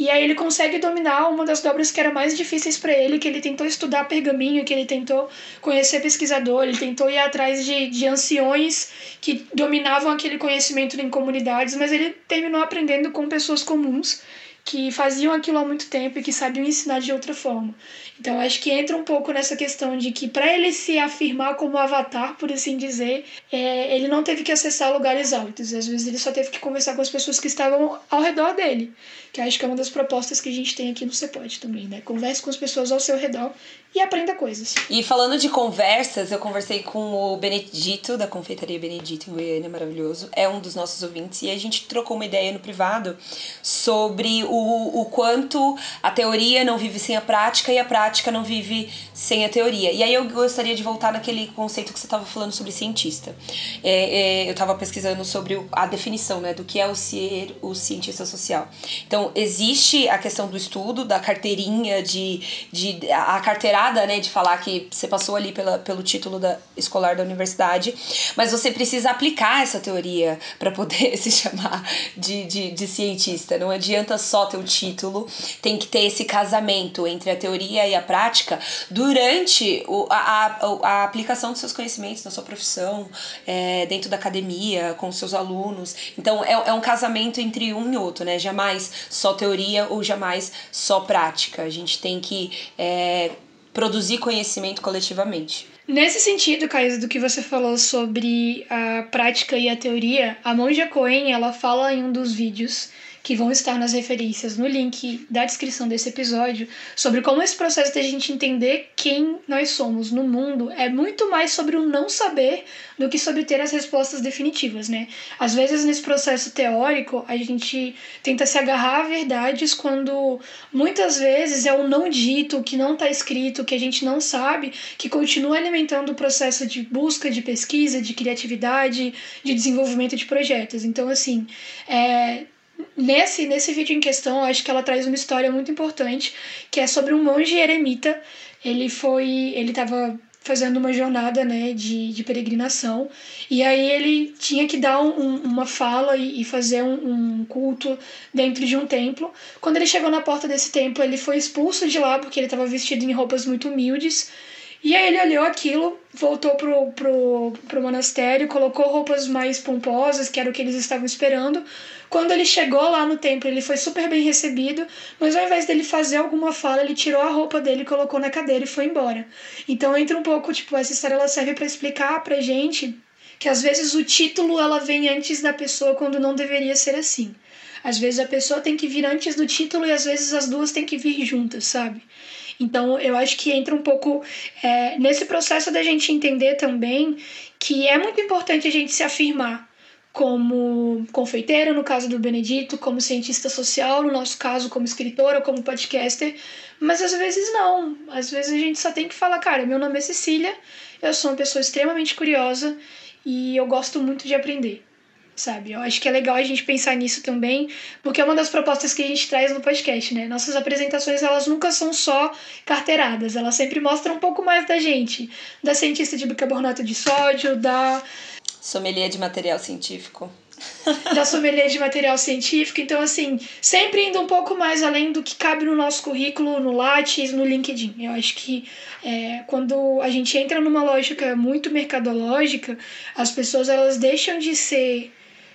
E aí ele consegue dominar uma das dobras que era mais difíceis para ele, que ele tentou estudar pergaminho, que ele tentou conhecer pesquisador, ele tentou ir atrás de, de anciões que dominavam aquele conhecimento em comunidades, mas ele terminou aprendendo com pessoas comuns que faziam aquilo há muito tempo e que sabiam ensinar de outra forma. Então acho que entra um pouco nessa questão de que para ele se afirmar como avatar, por assim dizer, é, ele não teve que acessar lugares altos. Às vezes ele só teve que conversar com as pessoas que estavam ao redor dele, que acho que é uma das propostas que a gente tem aqui no Cepode também, né? Converse com as pessoas ao seu redor e aprenda coisas. E falando de conversas, eu conversei com o Benedito, da Confeitaria Benedito em Goiânia, maravilhoso. É um dos nossos ouvintes. E a gente trocou uma ideia no privado sobre o, o quanto a teoria não vive sem a prática e a prática não vive sem a teoria. E aí eu gostaria de voltar naquele conceito que você estava falando sobre cientista. É, é, eu estava pesquisando sobre a definição né, do que é o ser o cientista social. Então, existe a questão do estudo, da carteirinha, de, de a carteira né, de falar que você passou ali pela, pelo título da escolar da universidade, mas você precisa aplicar essa teoria para poder <laughs> se chamar de, de, de cientista. Não adianta só ter o título, tem que ter esse casamento entre a teoria e a prática durante o, a, a, a aplicação dos seus conhecimentos na sua profissão, é, dentro da academia, com seus alunos. Então é, é um casamento entre um e outro, né? Jamais só teoria ou jamais só prática. A gente tem que é, produzir conhecimento coletivamente. Nesse sentido, Caísa, do que você falou sobre a prática e a teoria, a Monja Cohen, ela fala em um dos vídeos que vão estar nas referências no link da descrição desse episódio, sobre como esse processo de a gente entender quem nós somos no mundo é muito mais sobre o não saber do que sobre ter as respostas definitivas, né? Às vezes nesse processo teórico a gente tenta se agarrar a verdades quando muitas vezes é o não dito, o que não está escrito, o que a gente não sabe, que continua alimentando o processo de busca, de pesquisa, de criatividade, de desenvolvimento de projetos. Então, assim, é, Nesse, nesse vídeo em questão, acho que ela traz uma história muito importante, que é sobre um monge eremita. Ele foi. Ele estava fazendo uma jornada né, de, de peregrinação. E aí ele tinha que dar um, uma fala e, e fazer um, um, culto dentro de um templo. Quando ele chegou na porta desse templo, ele foi expulso de lá porque ele estava vestido em roupas muito humildes. E aí ele olhou aquilo, voltou pro, pro, pro monastério, colocou roupas mais pomposas, que era o que eles estavam esperando. Quando ele chegou lá no templo, ele foi super bem recebido, mas ao invés dele fazer alguma fala, ele tirou a roupa dele, colocou na cadeira e foi embora. Então entra um pouco, tipo, essa história ela serve para explicar pra gente que às vezes o título ela vem antes da pessoa quando não deveria ser assim. Às vezes a pessoa tem que vir antes do título e às vezes as duas têm que vir juntas, sabe? Então, eu acho que entra um pouco é, nesse processo da gente entender também que é muito importante a gente se afirmar como confeiteira, no caso do Benedito, como cientista social, no nosso caso, como escritora, como podcaster, mas às vezes não. Às vezes a gente só tem que falar, cara, meu nome é Cecília, eu sou uma pessoa extremamente curiosa e eu gosto muito de aprender sabe? Eu acho que é legal a gente pensar nisso também, porque é uma das propostas que a gente traz no podcast, né? Nossas apresentações, elas nunca são só carteiradas, elas sempre mostram um pouco mais da gente, da cientista de bicarbonato de sódio, da sommelier de material científico. <laughs> da sommelier de material científico. Então, assim, sempre indo um pouco mais além do que cabe no nosso currículo, no Lattes, no LinkedIn. Eu acho que é, quando a gente entra numa lógica muito mercadológica, as pessoas elas deixam de ser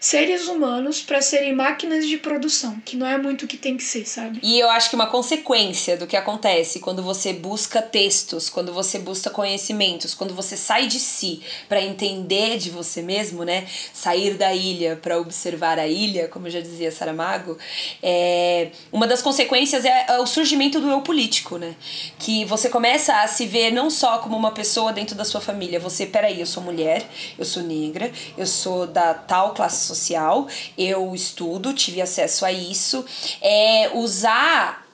seres humanos para serem máquinas de produção, que não é muito o que tem que ser, sabe? E eu acho que uma consequência do que acontece quando você busca textos, quando você busca conhecimentos, quando você sai de si para entender de você mesmo, né? Sair da ilha para observar a ilha, como já dizia Saramago, é uma das consequências é, é o surgimento do eu político, né? Que você começa a se ver não só como uma pessoa dentro da sua família, você, peraí, eu sou mulher, eu sou negra, eu sou da tal classe social, eu estudo, tive acesso a isso. É usar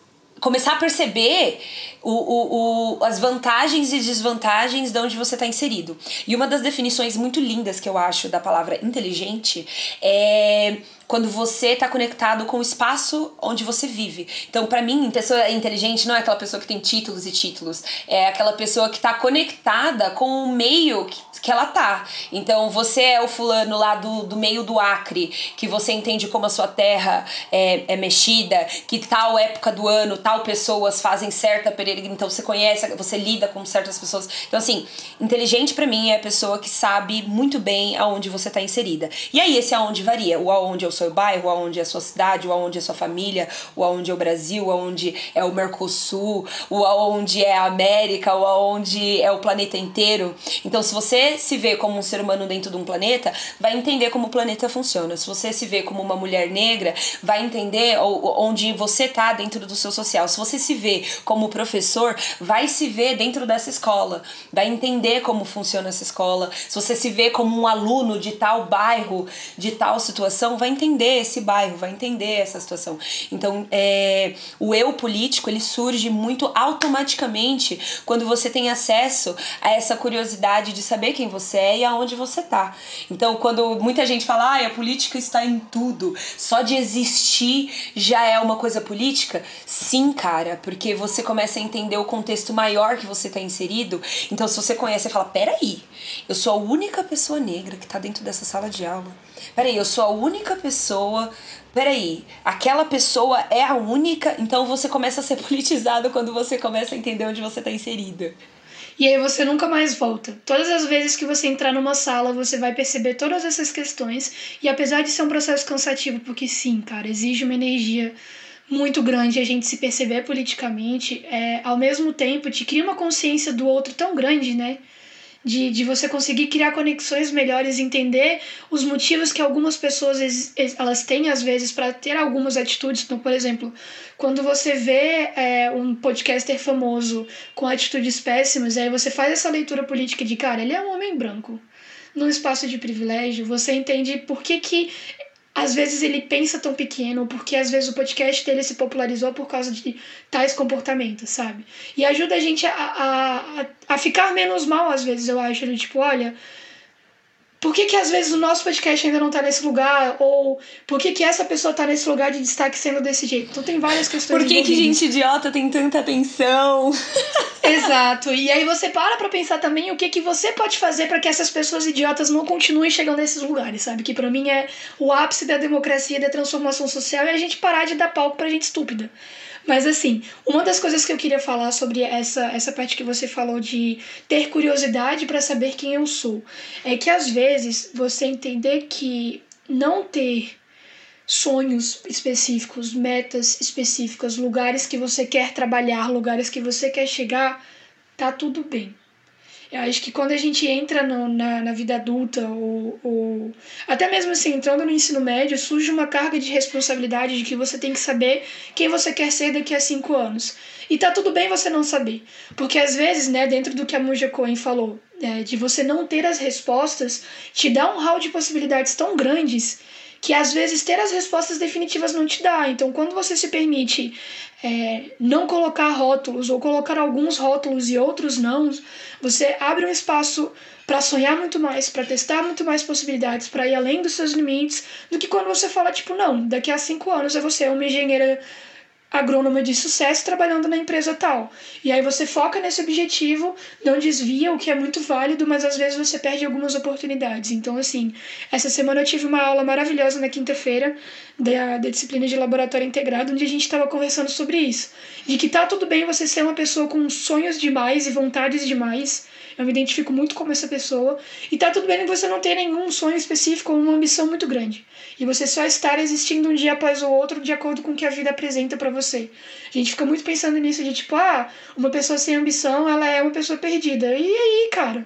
começar a perceber o, o, o, as vantagens e desvantagens de onde você está inserido. E uma das definições muito lindas que eu acho da palavra inteligente é quando você está conectado com o espaço onde você vive. Então, para mim, pessoa inteligente não é aquela pessoa que tem títulos e títulos, é aquela pessoa que está conectada com o meio que, que ela tá. Então, você é o fulano lá do, do meio do Acre, que você entende como a sua terra é, é mexida, que tal época do ano, tal pessoas fazem certa peregrina, então você conhece, você lida com certas pessoas. Então, assim, inteligente para mim é a pessoa que sabe muito bem aonde você tá inserida. E aí, esse aonde varia. O aonde eu seu bairro, aonde é a sua cidade, o aonde é a sua família, o aonde é o Brasil, aonde é o Mercosul, o aonde é a América, o aonde é o planeta inteiro. Então, se você se vê como um ser humano dentro de um planeta, vai entender como o planeta funciona. Se você se vê como uma mulher negra, vai entender onde você tá dentro do seu social. Se você se vê como professor, vai se ver dentro dessa escola, vai entender como funciona essa escola. Se você se vê como um aluno de tal bairro, de tal situação, vai entender entender esse bairro, vai entender essa situação. Então, é, o eu político ele surge muito automaticamente quando você tem acesso a essa curiosidade de saber quem você é e aonde você tá. Então, quando muita gente fala, ah, a política está em tudo, só de existir já é uma coisa política, sim, cara, porque você começa a entender o contexto maior que você está inserido. Então, se você conhece, você fala, peraí, eu sou a única pessoa negra que está dentro dessa sala de aula. Peraí, eu sou a única pessoa. Peraí, aquela pessoa é a única. Então você começa a ser <laughs> politizado quando você começa a entender onde você está inserida. E aí você nunca mais volta. Todas as vezes que você entrar numa sala, você vai perceber todas essas questões. E apesar de ser um processo cansativo, porque sim, cara, exige uma energia muito grande a gente se perceber politicamente, é, ao mesmo tempo te cria uma consciência do outro tão grande, né? De, de você conseguir criar conexões melhores, entender os motivos que algumas pessoas elas têm às vezes para ter algumas atitudes. Então, por exemplo, quando você vê é, um podcaster famoso com atitudes péssimas, aí você faz essa leitura política de cara, ele é um homem branco num espaço de privilégio, você entende por que, que às vezes ele pensa tão pequeno, porque às vezes o podcast dele se popularizou por causa de tais comportamentos, sabe? E ajuda a gente a, a, a ficar menos mal, às vezes, eu acho. Tipo, olha, por que, que às vezes o nosso podcast ainda não está nesse lugar? Ou por que, que essa pessoa está nesse lugar de destaque sendo desse jeito? Então tem várias questões. Por que, que gente idiota tem tanta atenção? <laughs> <laughs> Exato. E aí você para pra pensar também o que, que você pode fazer para que essas pessoas idiotas não continuem chegando nesses lugares, sabe? Que para mim é o ápice da democracia da transformação social é a gente parar de dar palco pra gente estúpida. Mas assim, uma das coisas que eu queria falar sobre essa, essa parte que você falou de ter curiosidade para saber quem eu sou é que às vezes você entender que não ter sonhos específicos, metas específicas, lugares que você quer trabalhar, lugares que você quer chegar, tá tudo bem. Eu acho que quando a gente entra no, na, na vida adulta, ou, ou até mesmo assim, entrando no ensino médio, surge uma carga de responsabilidade de que você tem que saber quem você quer ser daqui a cinco anos. E tá tudo bem você não saber. Porque às vezes, né, dentro do que a Muja Cohen falou, é, de você não ter as respostas, te dá um hall de possibilidades tão grandes que às vezes ter as respostas definitivas não te dá. Então, quando você se permite é, não colocar rótulos ou colocar alguns rótulos e outros não, você abre um espaço para sonhar muito mais, para testar muito mais possibilidades, para ir além dos seus limites, do que quando você fala, tipo, não, daqui a cinco anos é você uma engenheira agrônoma de sucesso trabalhando na empresa tal. E aí você foca nesse objetivo, não desvia, o que é muito válido, mas às vezes você perde algumas oportunidades. Então, assim, essa semana eu tive uma aula maravilhosa na quinta-feira da, da disciplina de laboratório integrado, onde a gente estava conversando sobre isso. De que tá tudo bem você ser uma pessoa com sonhos demais e vontades demais, eu me identifico muito como essa pessoa. E tá tudo bem você não ter nenhum sonho específico ou uma ambição muito grande. E você só estar existindo um dia após o outro de acordo com o que a vida apresenta para você. A gente fica muito pensando nisso de tipo, ah, uma pessoa sem ambição, ela é uma pessoa perdida. E aí, cara?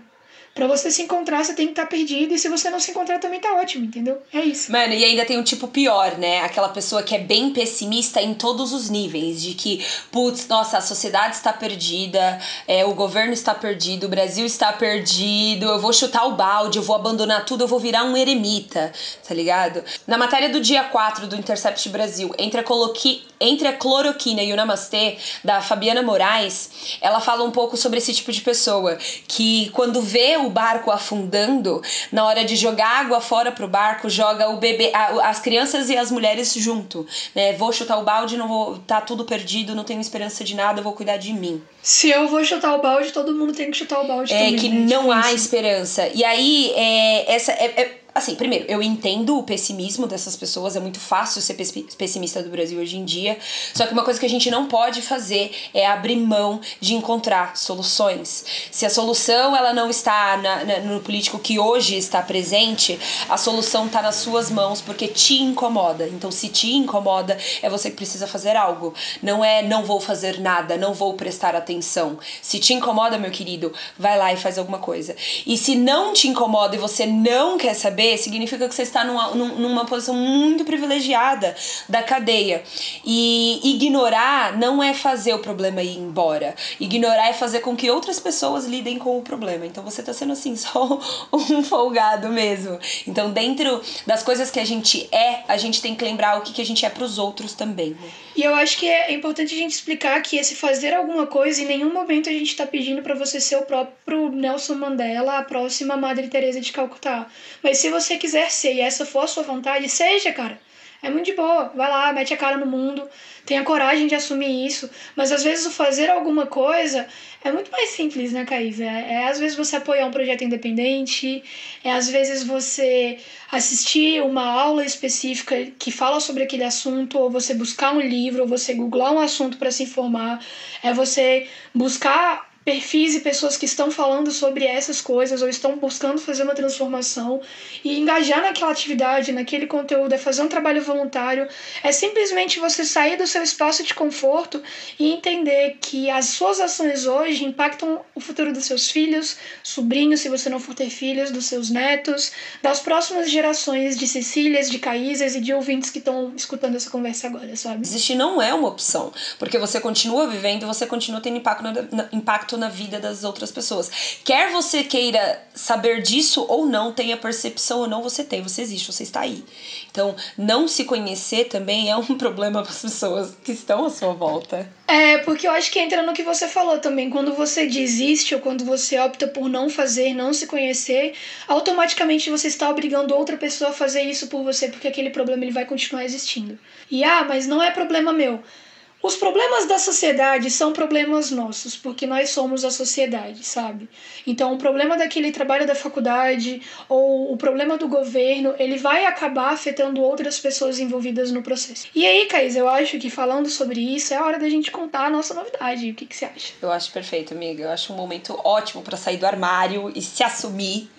Pra você se encontrar, você tem que estar tá perdido. E se você não se encontrar, também tá ótimo, entendeu? É isso. Mano, e ainda tem um tipo pior, né? Aquela pessoa que é bem pessimista em todos os níveis. De que, putz, nossa, a sociedade está perdida, é, o governo está perdido, o Brasil está perdido, eu vou chutar o balde, eu vou abandonar tudo, eu vou virar um eremita, tá ligado? Na matéria do dia 4 do Intercept Brasil, entre a, coloqui, entre a cloroquina e o namastê, da Fabiana Moraes, ela fala um pouco sobre esse tipo de pessoa. Que quando vê barco afundando, na hora de jogar água fora pro barco, joga o bebê, as crianças e as mulheres junto, né? Vou chutar o balde, não vou, tá tudo perdido, não tenho esperança de nada, vou cuidar de mim. Se eu vou chutar o balde, todo mundo tem que chutar o balde é também. É que né? não há esperança. E aí, é, essa é, é Assim, primeiro, eu entendo o pessimismo dessas pessoas, é muito fácil ser pessimista do Brasil hoje em dia. Só que uma coisa que a gente não pode fazer é abrir mão de encontrar soluções. Se a solução ela não está na, na, no político que hoje está presente, a solução está nas suas mãos porque te incomoda. Então, se te incomoda, é você que precisa fazer algo. Não é não vou fazer nada, não vou prestar atenção. Se te incomoda, meu querido, vai lá e faz alguma coisa. E se não te incomoda e você não quer saber, significa que você está numa, numa posição muito privilegiada da cadeia. E ignorar não é fazer o problema ir embora. Ignorar é fazer com que outras pessoas lidem com o problema. Então você está sendo assim, <laughs> só um folgado mesmo. Então, dentro das coisas que a gente é, a gente tem que lembrar o que, que a gente é para os outros também. Né? E eu acho que é importante a gente explicar que esse fazer alguma coisa, em nenhum momento a gente está pedindo para você ser o próprio Nelson Mandela, a próxima Madre Teresa de Calcutá. Mas se você quiser ser e essa for a sua vontade, seja, cara. É muito de boa. Vai lá, mete a cara no mundo, tenha coragem de assumir isso. Mas às vezes o fazer alguma coisa é muito mais simples, né, Caís? É, é às vezes você apoiar um projeto independente, é às vezes você assistir uma aula específica que fala sobre aquele assunto, ou você buscar um livro, ou você googlar um assunto para se informar, é você buscar perfis e pessoas que estão falando sobre essas coisas ou estão buscando fazer uma transformação e engajar naquela atividade, naquele conteúdo, é fazer um trabalho voluntário, é simplesmente você sair do seu espaço de conforto e entender que as suas ações hoje impactam o futuro dos seus filhos, sobrinhos, se você não for ter filhos, dos seus netos, das próximas gerações de Cecílias, de Caísas e de ouvintes que estão escutando essa conversa agora, sabe? Existir não é uma opção, porque você continua vivendo, você continua tendo impacto, na, impacto impacto na vida das outras pessoas. Quer você queira saber disso ou não, tenha percepção ou não, você tem, você existe, você está aí. Então, não se conhecer também é um <laughs> problema para as pessoas que estão à sua volta. É, porque eu acho que entra no que você falou também. Quando você desiste ou quando você opta por não fazer, não se conhecer, automaticamente você está obrigando outra pessoa a fazer isso por você, porque aquele problema ele vai continuar existindo. E ah, mas não é problema meu. Os problemas da sociedade são problemas nossos, porque nós somos a sociedade, sabe? Então, o problema daquele trabalho da faculdade ou o problema do governo, ele vai acabar afetando outras pessoas envolvidas no processo. E aí, Caís, eu acho que falando sobre isso é hora da gente contar a nossa novidade. O que, que você acha? Eu acho perfeito, amiga. Eu acho um momento ótimo para sair do armário e se assumir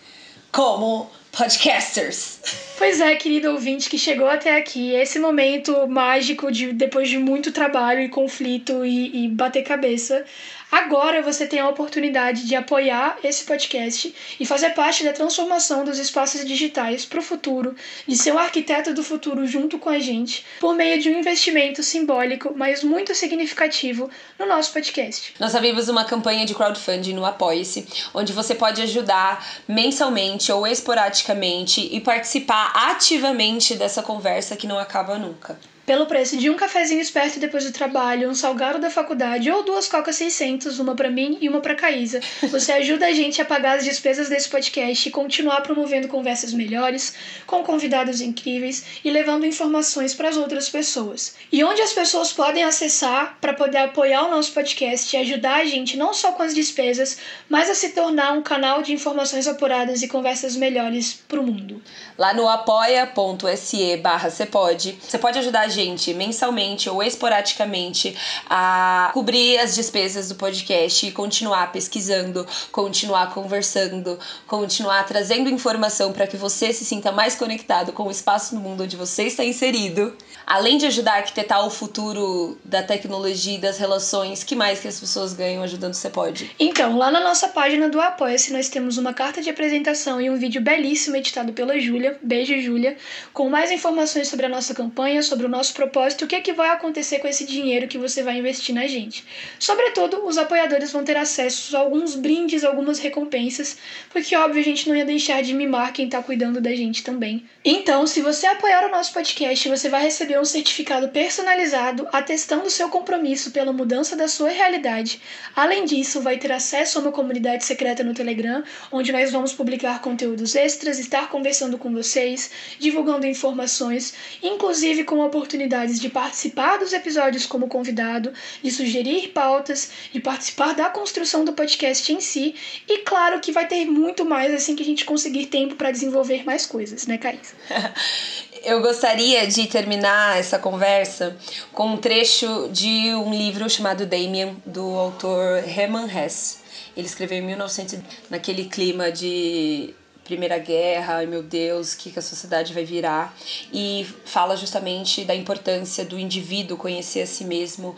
como podcasters. Pois é, querido ouvinte que chegou até aqui, esse momento mágico de depois de muito trabalho e conflito e, e bater cabeça, Agora você tem a oportunidade de apoiar esse podcast e fazer parte da transformação dos espaços digitais para o futuro, de ser um arquiteto do futuro junto com a gente, por meio de um investimento simbólico, mas muito significativo no nosso podcast. Nós abrimos uma campanha de crowdfunding no Apoie-se, onde você pode ajudar mensalmente ou esporadicamente e participar ativamente dessa conversa que não acaba nunca pelo preço de um cafezinho esperto depois do trabalho, um salgado da faculdade ou duas cocas 600, uma para mim e uma para Caísa. Você ajuda a gente a pagar as despesas desse podcast e continuar promovendo conversas melhores, com convidados incríveis e levando informações para as outras pessoas. E onde as pessoas podem acessar para poder apoiar o nosso podcast e ajudar a gente não só com as despesas, mas a se tornar um canal de informações apuradas e conversas melhores para o mundo. Lá no apoia.se barra você pode ajudar a gente mensalmente ou esporadicamente a cobrir as despesas do podcast e continuar pesquisando, continuar conversando, continuar trazendo informação para que você se sinta mais conectado com o espaço no mundo onde você está inserido. Além de ajudar a arquitetar o futuro da tecnologia e das relações, que mais que as pessoas ganham ajudando você pode? Então, lá na nossa página do Apoia-se, nós temos uma carta de apresentação e um vídeo belíssimo editado pela Júlia, beijo Júlia, com mais informações sobre a nossa campanha, sobre o nosso propósito, o que é que vai acontecer com esse dinheiro que você vai investir na gente. Sobretudo, os apoiadores vão ter acesso a alguns brindes, algumas recompensas, porque óbvio a gente não ia deixar de mimar quem tá cuidando da gente também. Então, se você apoiar o nosso podcast, você vai receber um certificado personalizado atestando seu compromisso pela mudança da sua realidade. Além disso, vai ter acesso a uma comunidade secreta no Telegram, onde nós vamos publicar conteúdos extras, estar conversando com vocês, divulgando informações, inclusive com oportunidades de participar dos episódios como convidado, de sugerir pautas, de participar da construção do podcast em si, e claro que vai ter muito mais assim que a gente conseguir tempo para desenvolver mais coisas, né, Caís? <laughs> Eu gostaria de terminar essa conversa com um trecho de um livro chamado Damien, do autor Hermann Hesse. Ele escreveu em 1900, naquele clima de Primeira Guerra, ai meu Deus, o que, que a sociedade vai virar? E fala justamente da importância do indivíduo conhecer a si mesmo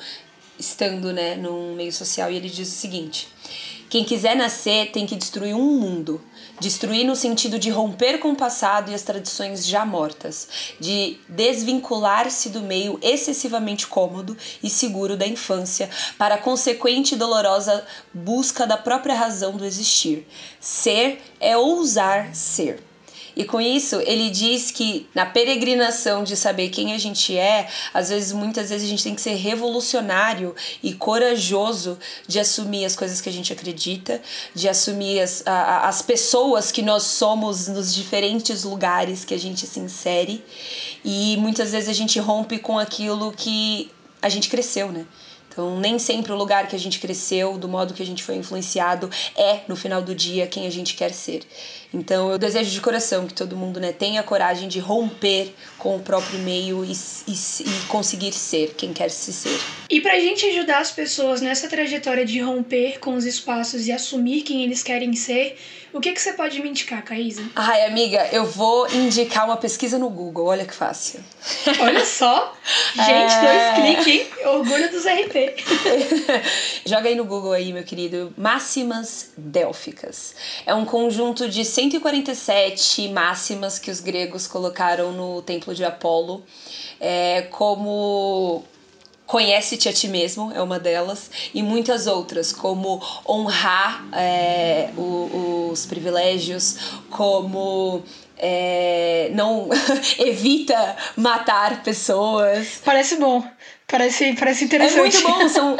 estando né, num meio social. E ele diz o seguinte: quem quiser nascer tem que destruir um mundo. Destruir no sentido de romper com o passado e as tradições já mortas, de desvincular-se do meio excessivamente cômodo e seguro da infância para a consequente e dolorosa busca da própria razão do existir. Ser é ousar ser. E com isso, ele diz que na peregrinação de saber quem a gente é, às vezes, muitas vezes, a gente tem que ser revolucionário e corajoso de assumir as coisas que a gente acredita, de assumir as, a, as pessoas que nós somos nos diferentes lugares que a gente se insere. E muitas vezes a gente rompe com aquilo que a gente cresceu, né? Então, nem sempre o lugar que a gente cresceu, do modo que a gente foi influenciado, é, no final do dia, quem a gente quer ser. Então, eu desejo de coração que todo mundo né, tenha coragem de romper com o próprio meio e, e, e conseguir ser quem quer se ser. E para a gente ajudar as pessoas nessa trajetória de romper com os espaços e assumir quem eles querem ser, o que, que você pode me indicar, Caísa? Ai, amiga, eu vou indicar uma pesquisa no Google. Olha que fácil. Olha <laughs> só. Gente, é... dois cliques, hein? Orgulho dos RP. <laughs> Joga aí no Google aí, meu querido. Máximas délficas. É um conjunto de 147 máximas que os gregos colocaram no templo de Apolo. É, como Conhece-te a ti mesmo é uma delas, e muitas outras, como honrar é, o, os privilégios, como é, não <laughs> evita matar pessoas. Parece bom. Parece, parece interessante. É muito bom. <laughs> São,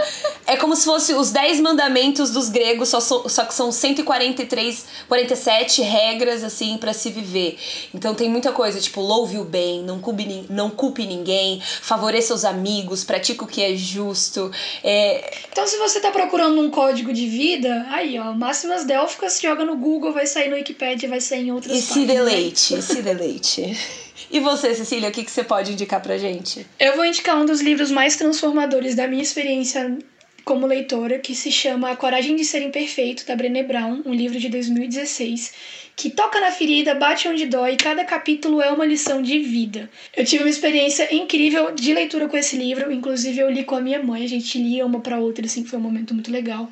é como se fosse os 10 mandamentos dos gregos, só, só que são 143, 47 regras, assim, para se viver. Então tem muita coisa, tipo, louve o bem, não culpe, não culpe ninguém, favoreça os amigos, pratique o que é justo. É... Então se você tá procurando um código de vida, aí, ó, máximas délficas, joga no Google, vai sair no Wikipedia, vai sair em outras E páginas. se deleite, se deleite. <laughs> E você, Cecília, o que, que você pode indicar pra gente? Eu vou indicar um dos livros mais transformadores da minha experiência como leitora, que se chama A Coragem de Ser Imperfeito, da Brené Brown, um livro de 2016, que toca na ferida, bate onde dói, e cada capítulo é uma lição de vida. Eu tive uma experiência incrível de leitura com esse livro, inclusive eu li com a minha mãe, a gente lia uma para outra, assim, foi um momento muito legal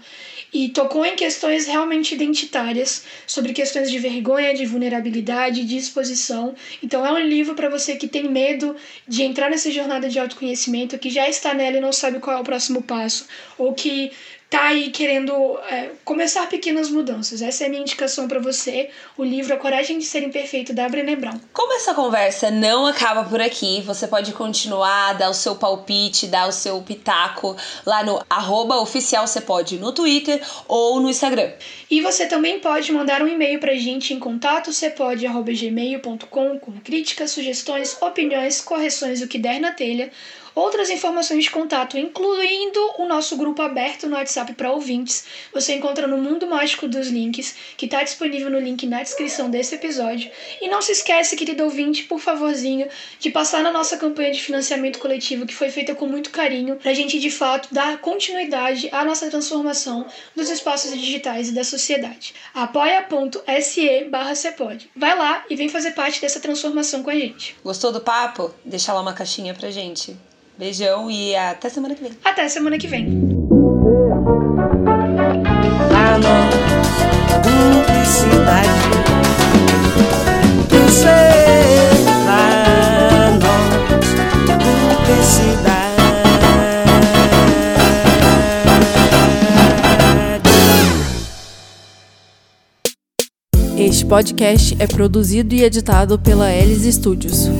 e tocou em questões realmente identitárias, sobre questões de vergonha, de vulnerabilidade, de exposição. Então é um livro para você que tem medo de entrar nessa jornada de autoconhecimento, que já está nela e não sabe qual é o próximo passo, ou que tá aí querendo é, começar pequenas mudanças. Essa é a minha indicação para você, o livro A Coragem de Ser Imperfeito, da Brené Brown. Como essa conversa não acaba por aqui, você pode continuar, dar o seu palpite, dar o seu pitaco lá no arroba oficial você pode no Twitter ou no Instagram. E você também pode mandar um e-mail pra gente em contato gmail.com com críticas, sugestões, opiniões, correções, o que der na telha outras informações de contato, incluindo o nosso grupo aberto no WhatsApp para ouvintes, você encontra no Mundo Mágico dos Links, que está disponível no link na descrição desse episódio. E não se esquece, querido ouvinte, por favorzinho, de passar na nossa campanha de financiamento coletivo, que foi feita com muito carinho, para a gente de fato dar continuidade à nossa transformação dos espaços digitais e da sociedade. apoia.se barra Vai lá e vem fazer parte dessa transformação com a gente. Gostou do papo? Deixa lá uma caixinha pra gente. Beijão e até semana que vem. Até semana que vem. Este podcast é produzido e editado pela Elis Studios.